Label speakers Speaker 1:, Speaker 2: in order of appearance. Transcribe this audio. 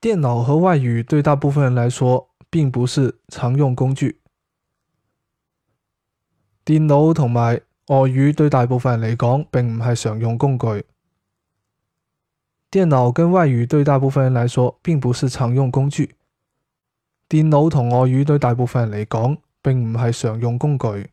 Speaker 1: 电脑和外语对大部分人来说并不是常用工具。电脑同埋外语对大部分人嚟讲并唔系常用工具。电脑跟外语对大部分人来说并不是常用工具。电脑同外语对大部分人嚟讲并唔系常用工具。